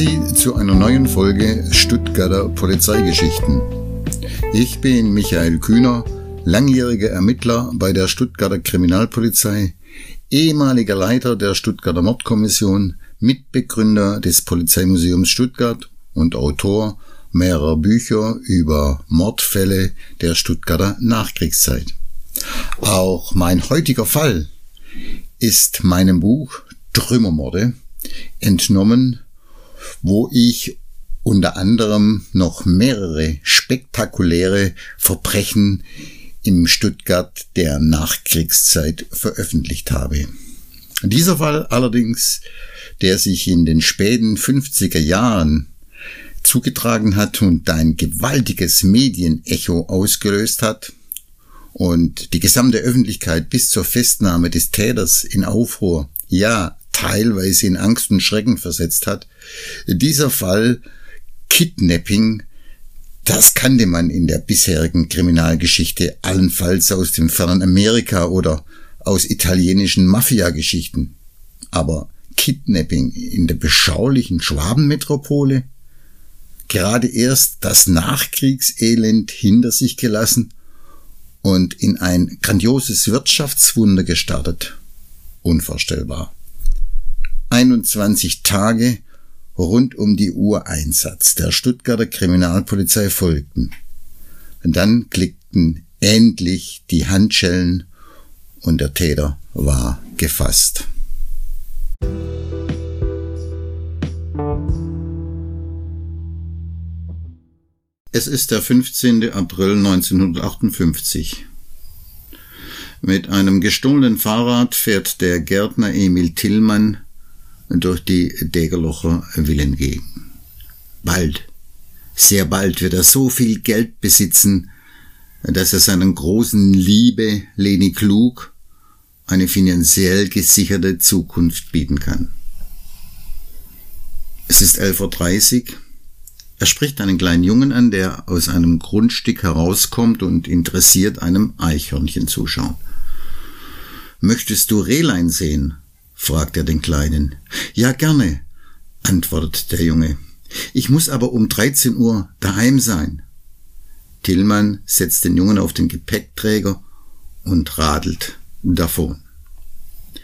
Sie zu einer neuen Folge Stuttgarter Polizeigeschichten. Ich bin Michael Kühner, langjähriger Ermittler bei der Stuttgarter Kriminalpolizei, ehemaliger Leiter der Stuttgarter Mordkommission, Mitbegründer des Polizeimuseums Stuttgart und Autor mehrerer Bücher über Mordfälle der Stuttgarter Nachkriegszeit. Auch mein heutiger Fall ist meinem Buch Trümmermorde entnommen, wo ich unter anderem noch mehrere spektakuläre Verbrechen im Stuttgart der Nachkriegszeit veröffentlicht habe. Dieser Fall allerdings, der sich in den späten 50er Jahren zugetragen hat und ein gewaltiges Medienecho ausgelöst hat, und die gesamte Öffentlichkeit bis zur Festnahme des Täters in Aufruhr, ja, teilweise in Angst und Schrecken versetzt hat. Dieser Fall Kidnapping, das kannte man in der bisherigen Kriminalgeschichte allenfalls aus dem fernen Amerika oder aus italienischen Mafia-Geschichten. Aber Kidnapping in der beschaulichen Schwabenmetropole? Gerade erst das Nachkriegselend hinter sich gelassen und in ein grandioses Wirtschaftswunder gestartet. Unvorstellbar. 21 Tage rund um die Uhr Einsatz der Stuttgarter Kriminalpolizei folgten. Und dann klickten endlich die Handschellen und der Täter war gefasst. Es ist der 15. April 1958. Mit einem gestohlenen Fahrrad fährt der Gärtner Emil Tillmann durch die Degerlocher Villengegend. Bald, sehr bald wird er so viel Geld besitzen, dass er seinen großen Liebe Leni Klug eine finanziell gesicherte Zukunft bieten kann. Es ist 11.30 Uhr er spricht einen kleinen Jungen an, der aus einem Grundstück herauskommt und interessiert einem Eichhörnchen zuschaut. Möchtest du Rehlein sehen? Fragt er den Kleinen. Ja, gerne, antwortet der Junge. Ich muss aber um 13 Uhr daheim sein. Tillmann setzt den Jungen auf den Gepäckträger und radelt davon.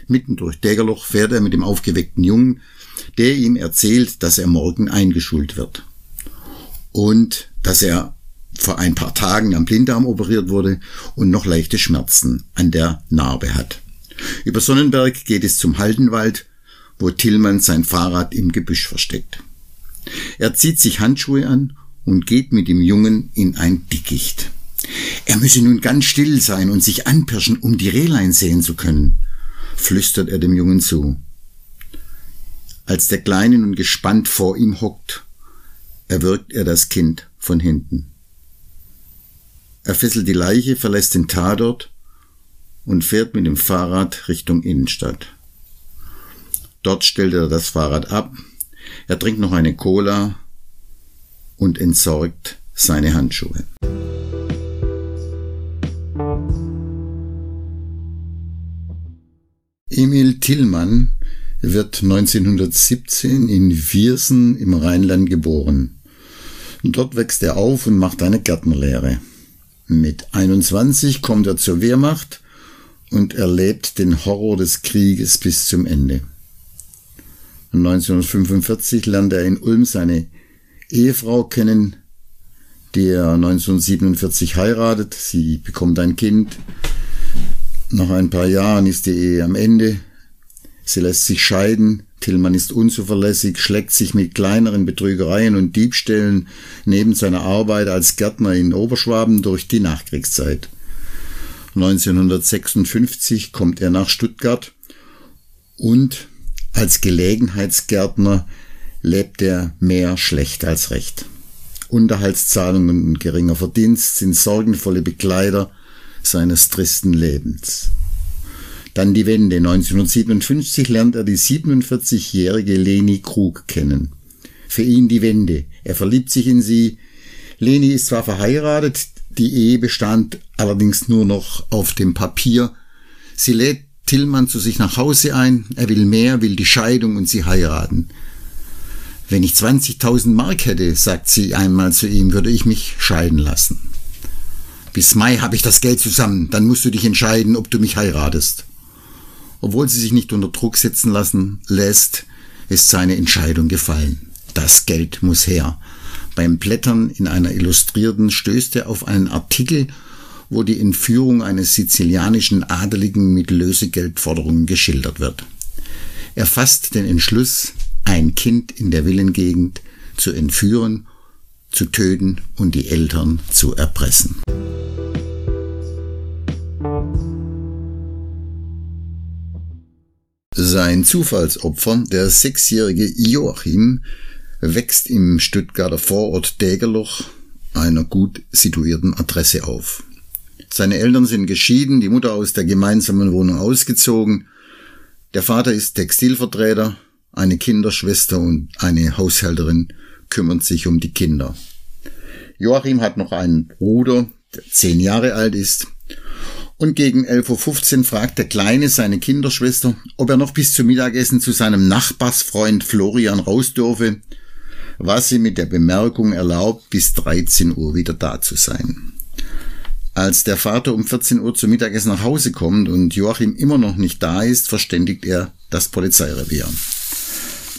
Mitten durch Dägerloch fährt er mit dem aufgeweckten Jungen, der ihm erzählt, dass er morgen eingeschult wird und dass er vor ein paar Tagen am Blinddarm operiert wurde und noch leichte Schmerzen an der Narbe hat. Über Sonnenberg geht es zum Haldenwald, wo Tillmann sein Fahrrad im Gebüsch versteckt. Er zieht sich Handschuhe an und geht mit dem Jungen in ein Dickicht. Er müsse nun ganz still sein und sich anpirschen, um die Rehlein sehen zu können, flüstert er dem Jungen zu. Als der Kleine nun gespannt vor ihm hockt erwürgt er das Kind von hinten. Er fesselt die Leiche, verlässt den Tatort und fährt mit dem Fahrrad Richtung Innenstadt. Dort stellt er das Fahrrad ab, er trinkt noch eine Cola und entsorgt seine Handschuhe. Emil Tillmann wird 1917 in Viersen im Rheinland geboren. Dort wächst er auf und macht eine Gärtnerlehre. Mit 21 kommt er zur Wehrmacht und erlebt den Horror des Krieges bis zum Ende. 1945 lernt er in Ulm seine Ehefrau kennen, die er 1947 heiratet. Sie bekommt ein Kind. Nach ein paar Jahren ist die Ehe am Ende. Sie lässt sich scheiden. Tillmann ist unzuverlässig, schlägt sich mit kleineren Betrügereien und Diebstählen neben seiner Arbeit als Gärtner in Oberschwaben durch die Nachkriegszeit. 1956 kommt er nach Stuttgart und als Gelegenheitsgärtner lebt er mehr schlecht als recht. Unterhaltszahlungen und geringer Verdienst sind sorgenvolle Begleiter seines tristen Lebens. Dann die Wende. 1957 lernt er die 47-jährige Leni Krug kennen. Für ihn die Wende. Er verliebt sich in sie. Leni ist zwar verheiratet, die Ehe bestand allerdings nur noch auf dem Papier. Sie lädt Tillmann zu sich nach Hause ein. Er will mehr, will die Scheidung und sie heiraten. Wenn ich 20.000 Mark hätte, sagt sie einmal zu ihm, würde ich mich scheiden lassen. Bis Mai habe ich das Geld zusammen, dann musst du dich entscheiden, ob du mich heiratest. Obwohl sie sich nicht unter Druck setzen lassen lässt, ist seine Entscheidung gefallen. Das Geld muss her. Beim Blättern in einer Illustrierten stößt er auf einen Artikel, wo die Entführung eines sizilianischen Adeligen mit Lösegeldforderungen geschildert wird. Er fasst den Entschluss, ein Kind in der Villengegend zu entführen, zu töten und die Eltern zu erpressen. Sein Zufallsopfer, der sechsjährige Joachim, wächst im Stuttgarter Vorort Dägerloch, einer gut situierten Adresse auf. Seine Eltern sind geschieden, die Mutter aus der gemeinsamen Wohnung ausgezogen. Der Vater ist Textilvertreter, eine Kinderschwester und eine Haushälterin kümmern sich um die Kinder. Joachim hat noch einen Bruder, der zehn Jahre alt ist. Und gegen 11.15 Uhr fragt der Kleine seine Kinderschwester, ob er noch bis zum Mittagessen zu seinem Nachbarsfreund Florian raus dürfe, was sie mit der Bemerkung erlaubt, bis 13 Uhr wieder da zu sein. Als der Vater um 14 Uhr zum Mittagessen nach Hause kommt und Joachim immer noch nicht da ist, verständigt er das Polizeirevier.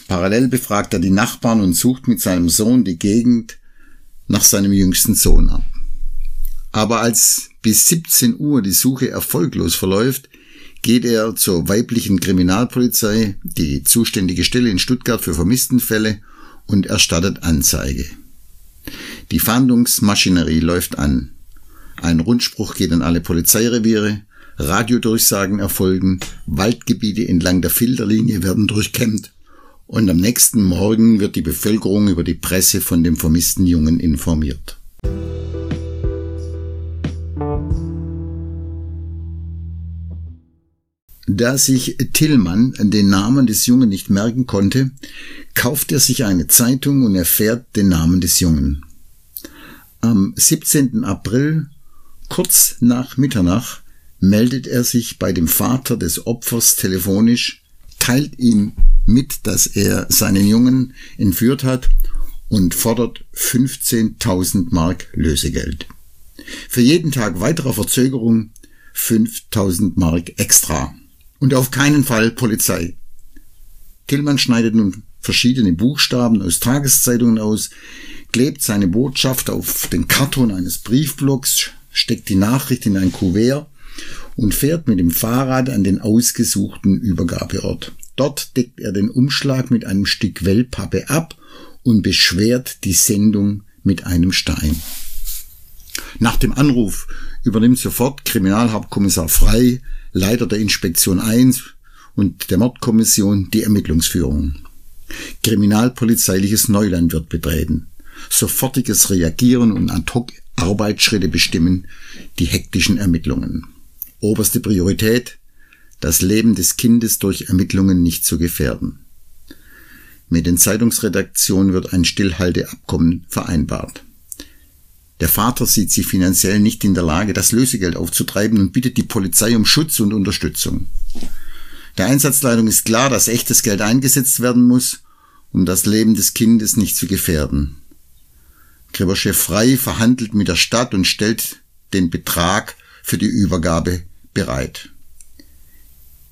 Parallel befragt er die Nachbarn und sucht mit seinem Sohn die Gegend nach seinem jüngsten Sohn ab. Aber als bis 17 Uhr die Suche erfolglos verläuft, geht er zur weiblichen Kriminalpolizei, die zuständige Stelle in Stuttgart für Vermisstenfälle, und erstattet Anzeige. Die Fahndungsmaschinerie läuft an. Ein Rundspruch geht an alle Polizeireviere, Radiodurchsagen erfolgen, Waldgebiete entlang der Filterlinie werden durchkämmt und am nächsten Morgen wird die Bevölkerung über die Presse von dem vermissten Jungen informiert. Da sich Tillmann den Namen des Jungen nicht merken konnte, kauft er sich eine Zeitung und erfährt den Namen des Jungen. Am 17. April Kurz nach Mitternacht meldet er sich bei dem Vater des Opfers telefonisch, teilt ihm mit, dass er seinen Jungen entführt hat und fordert 15.000 Mark Lösegeld. Für jeden Tag weiterer Verzögerung 5.000 Mark extra. Und auf keinen Fall Polizei. Tillmann schneidet nun verschiedene Buchstaben aus Tageszeitungen aus, klebt seine Botschaft auf den Karton eines Briefblocks, steckt die Nachricht in ein Kuvert und fährt mit dem Fahrrad an den ausgesuchten Übergabeort. Dort deckt er den Umschlag mit einem Stück Wellpappe ab und beschwert die Sendung mit einem Stein. Nach dem Anruf übernimmt sofort Kriminalhauptkommissar Frei, Leiter der Inspektion 1 und der Mordkommission die Ermittlungsführung. Kriminalpolizeiliches Neuland wird betreten. Sofortiges Reagieren und Ad-hoc Arbeitsschritte bestimmen die hektischen Ermittlungen. Oberste Priorität, das Leben des Kindes durch Ermittlungen nicht zu gefährden. Mit den Zeitungsredaktionen wird ein Stillhalteabkommen vereinbart. Der Vater sieht sich finanziell nicht in der Lage, das Lösegeld aufzutreiben und bittet die Polizei um Schutz und Unterstützung. Der Einsatzleitung ist klar, dass echtes Geld eingesetzt werden muss, um das Leben des Kindes nicht zu gefährden. Gräberchef Frei verhandelt mit der Stadt und stellt den Betrag für die Übergabe bereit.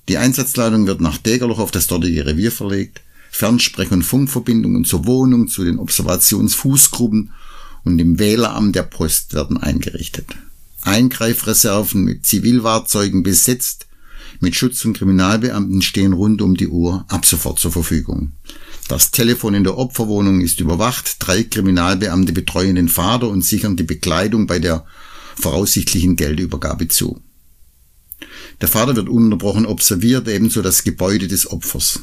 Die Einsatzleitung wird nach Degerloch auf das dortige Revier verlegt, Fernsprech- und Funkverbindungen zur Wohnung, zu den Observationsfußgruppen und dem Wähleramt der Post werden eingerichtet. Eingreifreserven mit Zivilfahrzeugen besetzt, mit Schutz- und Kriminalbeamten stehen rund um die Uhr ab sofort zur Verfügung. Das Telefon in der Opferwohnung ist überwacht. Drei Kriminalbeamte betreuen den Vater und sichern die Bekleidung bei der voraussichtlichen Geldübergabe zu. Der Vater wird ununterbrochen observiert, ebenso das Gebäude des Opfers.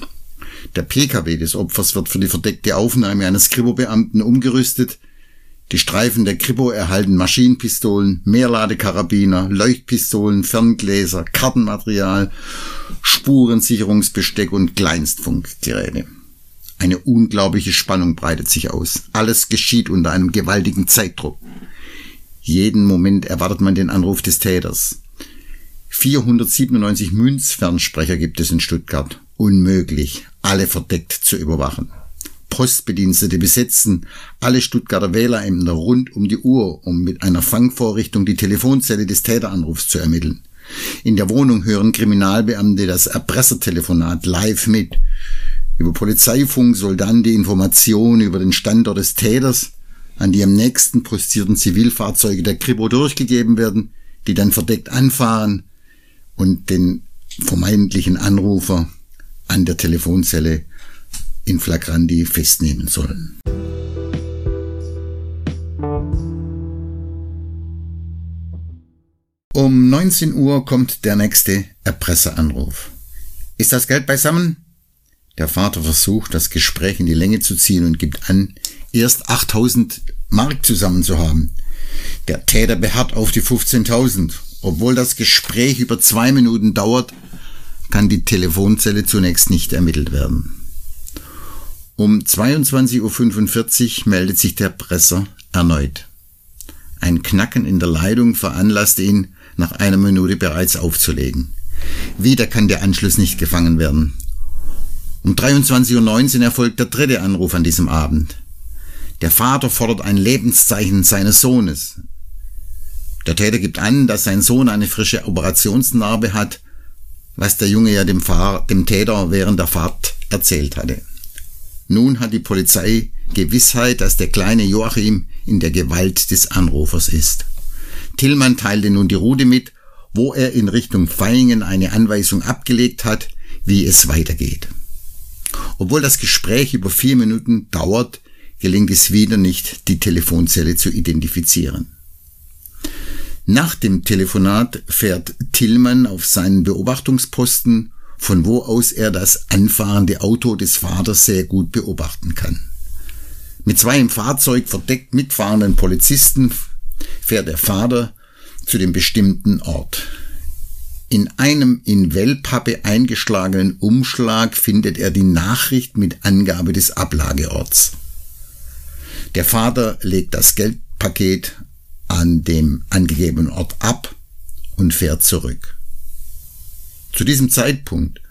Der PKW des Opfers wird für die verdeckte Aufnahme eines Kripo-Beamten umgerüstet. Die Streifen der Kripo erhalten Maschinenpistolen, Mehrladekarabiner, Leuchtpistolen, Ferngläser, Kartenmaterial, Spurensicherungsbesteck und Kleinstfunkgeräte. Eine unglaubliche Spannung breitet sich aus. Alles geschieht unter einem gewaltigen Zeitdruck. Jeden Moment erwartet man den Anruf des Täters. 497 Münzfernsprecher gibt es in Stuttgart. Unmöglich, alle verdeckt zu überwachen. Postbedienstete besetzen alle Stuttgarter Wählerämter rund um die Uhr, um mit einer Fangvorrichtung die Telefonzelle des Täteranrufs zu ermitteln. In der Wohnung hören Kriminalbeamte das Erpressertelefonat live mit. Über Polizeifunk soll dann die Information über den Standort des Täters an die am nächsten postierten Zivilfahrzeuge der Kripo durchgegeben werden, die dann verdeckt anfahren und den vermeintlichen Anrufer an der Telefonzelle in Flagranti festnehmen sollen. Um 19 Uhr kommt der nächste Erpresseranruf. Ist das Geld beisammen? Der Vater versucht, das Gespräch in die Länge zu ziehen und gibt an, erst 8000 Mark zusammen zu haben. Der Täter beharrt auf die 15.000. Obwohl das Gespräch über zwei Minuten dauert, kann die Telefonzelle zunächst nicht ermittelt werden. Um 22.45 Uhr meldet sich der Presser erneut. Ein Knacken in der Leitung veranlasst ihn, nach einer Minute bereits aufzulegen. Wieder kann der Anschluss nicht gefangen werden. Um 23.19 Uhr erfolgt der dritte Anruf an diesem Abend. Der Vater fordert ein Lebenszeichen seines Sohnes. Der Täter gibt an, dass sein Sohn eine frische Operationsnarbe hat was der Junge ja dem, Fahr dem Täter während der Fahrt erzählt hatte. Nun hat die Polizei Gewissheit, dass der kleine Joachim in der Gewalt des Anrufers ist. Tillmann teilte nun die Route mit, wo er in Richtung Feingen eine Anweisung abgelegt hat, wie es weitergeht. Obwohl das Gespräch über vier Minuten dauert, gelingt es wieder nicht, die Telefonzelle zu identifizieren. Nach dem Telefonat fährt Tillmann auf seinen Beobachtungsposten, von wo aus er das anfahrende Auto des Vaters sehr gut beobachten kann. Mit zwei im Fahrzeug verdeckt mitfahrenden Polizisten fährt der Vater zu dem bestimmten Ort. In einem in Wellpappe eingeschlagenen Umschlag findet er die Nachricht mit Angabe des Ablageorts. Der Vater legt das Geldpaket an dem angegebenen Ort ab und fährt zurück. Zu diesem Zeitpunkt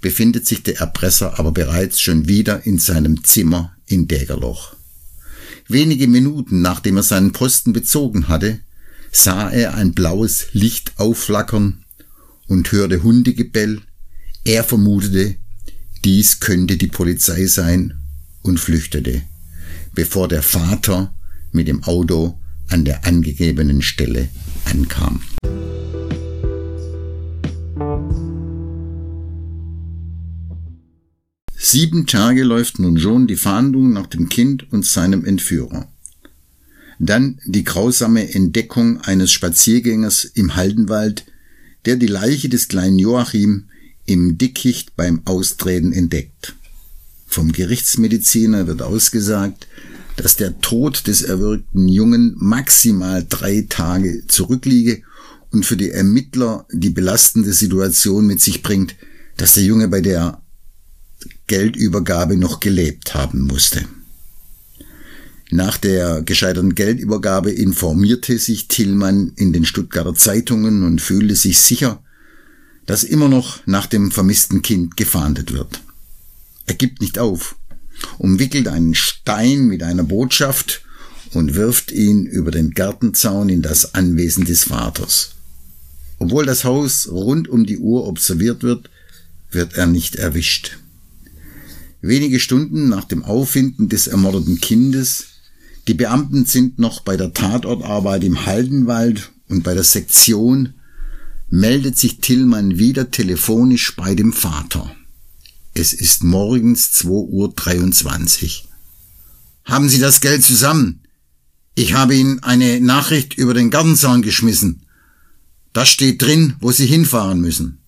befindet sich der Erpresser aber bereits schon wieder in seinem Zimmer in Dägerloch. Wenige Minuten nachdem er seinen Posten bezogen hatte, sah er ein blaues Licht aufflackern und hörte Hundegebell. Er vermutete, dies könnte die Polizei sein und flüchtete, bevor der Vater mit dem Auto an der angegebenen Stelle ankam. Sieben Tage läuft nun schon die Fahndung nach dem Kind und seinem Entführer. Dann die grausame Entdeckung eines Spaziergängers im Haldenwald, der die Leiche des kleinen Joachim im Dickicht beim Austreten entdeckt. Vom Gerichtsmediziner wird ausgesagt, dass der Tod des erwürgten Jungen maximal drei Tage zurückliege und für die Ermittler die belastende Situation mit sich bringt, dass der Junge bei der Geldübergabe noch gelebt haben musste. Nach der gescheiterten Geldübergabe informierte sich Tillmann in den Stuttgarter Zeitungen und fühlte sich sicher, dass immer noch nach dem vermissten Kind gefahndet wird. Er gibt nicht auf umwickelt einen Stein mit einer Botschaft und wirft ihn über den Gartenzaun in das Anwesen des Vaters. Obwohl das Haus rund um die Uhr observiert wird, wird er nicht erwischt. Wenige Stunden nach dem Auffinden des ermordeten Kindes, die Beamten sind noch bei der Tatortarbeit im Haldenwald und bei der Sektion, meldet sich Tillmann wieder telefonisch bei dem Vater. Es ist morgens 2.23 Uhr. Haben Sie das Geld zusammen? Ich habe Ihnen eine Nachricht über den Gartenzaun geschmissen. Das steht drin, wo Sie hinfahren müssen.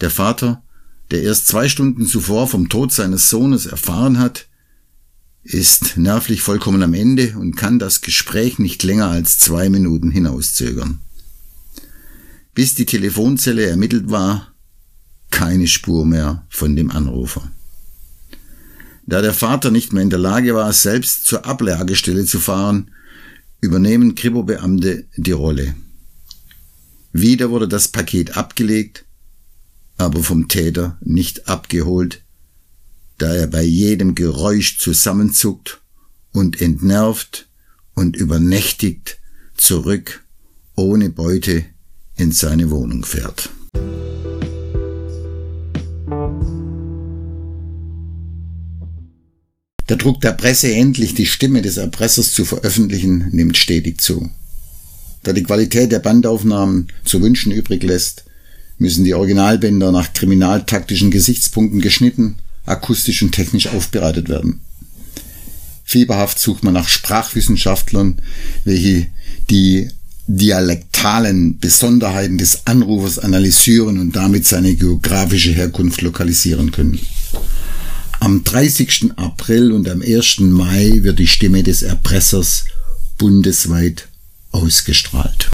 Der Vater, der erst zwei Stunden zuvor vom Tod seines Sohnes erfahren hat, ist nervlich vollkommen am Ende und kann das Gespräch nicht länger als zwei Minuten hinauszögern. Bis die Telefonzelle ermittelt war, keine Spur mehr von dem Anrufer. Da der Vater nicht mehr in der Lage war, selbst zur Ablagestelle zu fahren, übernehmen Kripo-Beamte die Rolle. Wieder wurde das Paket abgelegt, aber vom Täter nicht abgeholt, da er bei jedem Geräusch zusammenzuckt und entnervt und übernächtigt zurück ohne Beute in seine Wohnung fährt. Der Druck der Presse, endlich die Stimme des Erpressers zu veröffentlichen, nimmt stetig zu. Da die Qualität der Bandaufnahmen zu wünschen übrig lässt, müssen die Originalbänder nach kriminaltaktischen Gesichtspunkten geschnitten, akustisch und technisch aufbereitet werden. Fieberhaft sucht man nach Sprachwissenschaftlern, welche die dialektalen Besonderheiten des Anrufers analysieren und damit seine geografische Herkunft lokalisieren können. Am 30. April und am 1. Mai wird die Stimme des Erpressers bundesweit ausgestrahlt.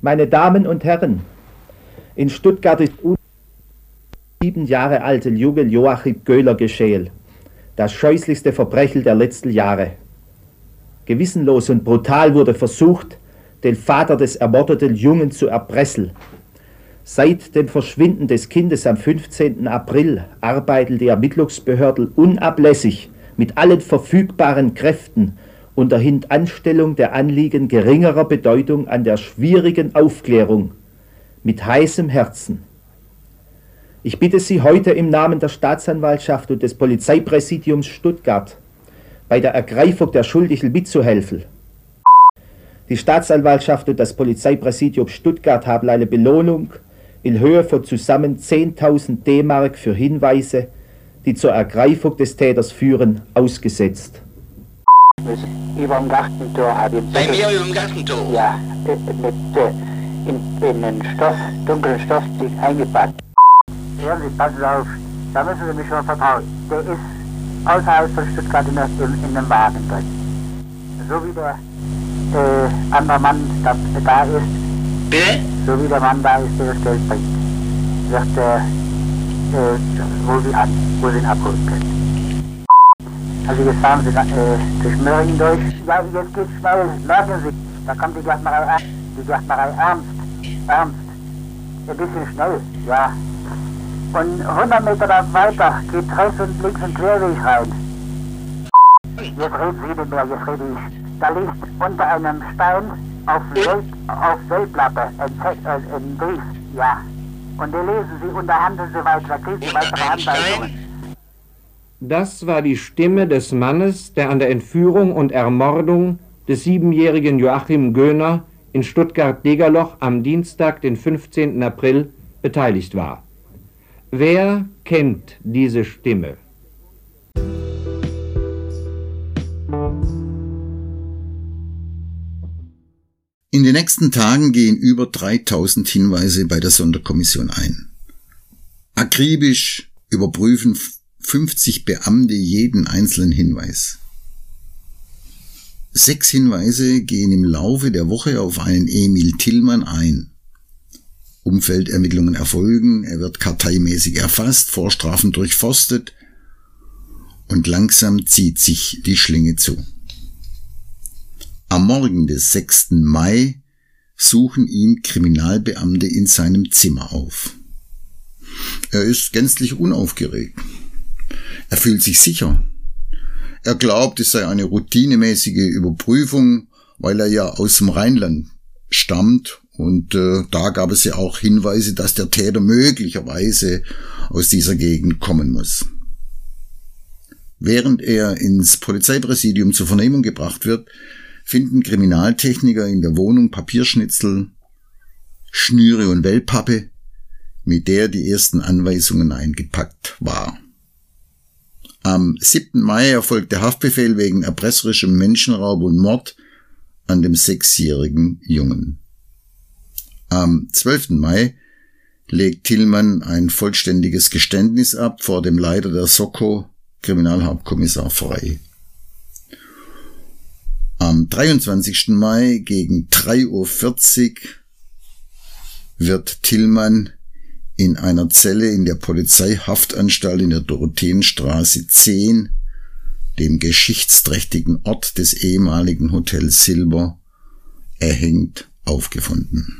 Meine Damen und Herren, in Stuttgart ist sieben Jahre alte Junge Joachim Göhler geschehen. Das scheußlichste Verbrechen der letzten Jahre. Gewissenlos und brutal wurde versucht, den Vater des ermordeten Jungen zu erpressen. Seit dem Verschwinden des Kindes am 15. April arbeiten die Ermittlungsbehörden unablässig mit allen verfügbaren Kräften unter Hintanstellung der Anliegen geringerer Bedeutung an der schwierigen Aufklärung mit heißem Herzen. Ich bitte Sie heute im Namen der Staatsanwaltschaft und des Polizeipräsidiums Stuttgart bei der Ergreifung der Schuldigen mitzuhelfen. Die Staatsanwaltschaft und das Polizeipräsidium Stuttgart haben eine Belohnung in Höhe von zusammen 10.000 D-Mark für Hinweise, die zur Ergreifung des Täters führen, ausgesetzt. Über dem Gartentor habe ich Bei mir über dem Gartentor? Ja, mit äh, in, in einen Stoff, dunklen Stoff eingepackt. Hören Sie, passen auf, da müssen Sie mich schon vertrauen. Der ist außerhalb von Stuttgart in, der, in, in dem Wagen drin. So wie der äh, andere Mann da, da ist, Bitte? so wie der Mann da ist, der das Geld bringt, sagt er, äh, wo Sie an, wo Sie ihn abholen können. Also jetzt fahren Sie äh, durch Möhringen durch. Ja, jetzt geht's schnell, merken Sie, da kommt die an. die Gärtnerei Ernst, Ernst. Ein bisschen schnell, ja. Und 100 Meter weiter geht rechts und links ein Querweg rein. Jetzt reden Sie nicht mehr, jetzt rede ich. Da liegt unter einem Stein auf, Wel auf Wellplatte ein, äh, ein Brief, ja. Und den lesen Sie und da handeln Sie weiter, da kriegen Sie weitere Anweisungen. Das war die Stimme des Mannes, der an der Entführung und Ermordung des siebenjährigen Joachim Göhner in Stuttgart-Degerloch am Dienstag, den 15. April, beteiligt war. Wer kennt diese Stimme? In den nächsten Tagen gehen über 3000 Hinweise bei der Sonderkommission ein. Akribisch überprüfen 50 Beamte jeden einzelnen Hinweis. Sechs Hinweise gehen im Laufe der Woche auf einen Emil Tillmann ein. Umfeldermittlungen erfolgen, er wird karteimäßig erfasst, Vorstrafen durchforstet und langsam zieht sich die Schlinge zu. Am Morgen des 6. Mai suchen ihn Kriminalbeamte in seinem Zimmer auf. Er ist gänzlich unaufgeregt. Er fühlt sich sicher. Er glaubt, es sei eine routinemäßige Überprüfung, weil er ja aus dem Rheinland stammt und äh, da gab es ja auch Hinweise, dass der Täter möglicherweise aus dieser Gegend kommen muss. Während er ins Polizeipräsidium zur Vernehmung gebracht wird, finden Kriminaltechniker in der Wohnung Papierschnitzel, Schnüre und Wellpappe, mit der die ersten Anweisungen eingepackt war. Am 7. Mai erfolgt der Haftbefehl wegen erpresserischem Menschenraub und Mord an dem sechsjährigen Jungen. Am 12. Mai legt Tillmann ein vollständiges Geständnis ab vor dem Leiter der Soko, Kriminalhauptkommissar Frey. Am 23. Mai gegen 3.40 Uhr wird Tillmann in einer Zelle in der Polizeihaftanstalt in der Dorotheenstraße 10, dem geschichtsträchtigen Ort des ehemaligen Hotels Silber, erhängt aufgefunden.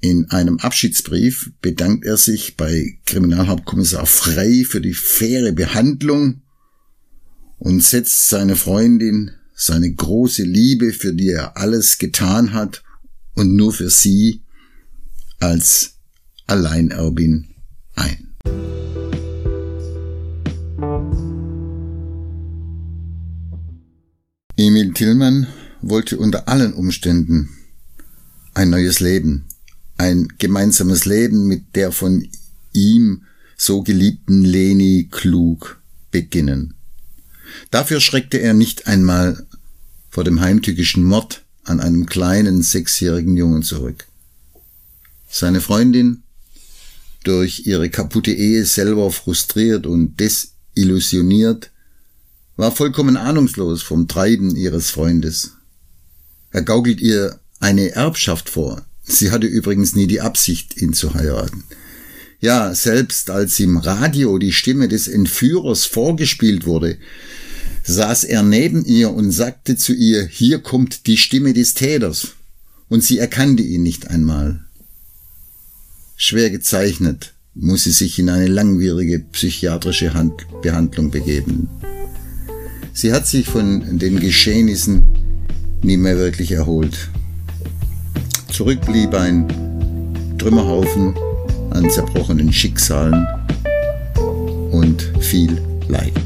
In einem Abschiedsbrief bedankt er sich bei Kriminalhauptkommissar Frey für die faire Behandlung und setzt seine Freundin, seine große Liebe, für die er alles getan hat und nur für sie als Alleinerbin ein. Emil Tillmann wollte unter allen Umständen ein neues Leben, ein gemeinsames Leben mit der von ihm so geliebten Leni Klug beginnen. Dafür schreckte er nicht einmal vor dem heimtückischen Mord an einem kleinen sechsjährigen Jungen zurück. Seine Freundin, durch ihre kaputte Ehe selber frustriert und desillusioniert, war vollkommen ahnungslos vom Treiben ihres Freundes. Er gaukelt ihr eine Erbschaft vor. Sie hatte übrigens nie die Absicht, ihn zu heiraten. Ja, selbst als im Radio die Stimme des Entführers vorgespielt wurde, saß er neben ihr und sagte zu ihr, hier kommt die Stimme des Täters. Und sie erkannte ihn nicht einmal. Schwer gezeichnet muss sie sich in eine langwierige psychiatrische Hand Behandlung begeben. Sie hat sich von den Geschehnissen nie mehr wirklich erholt. Zurück blieb ein Trümmerhaufen an zerbrochenen Schicksalen und viel Leid.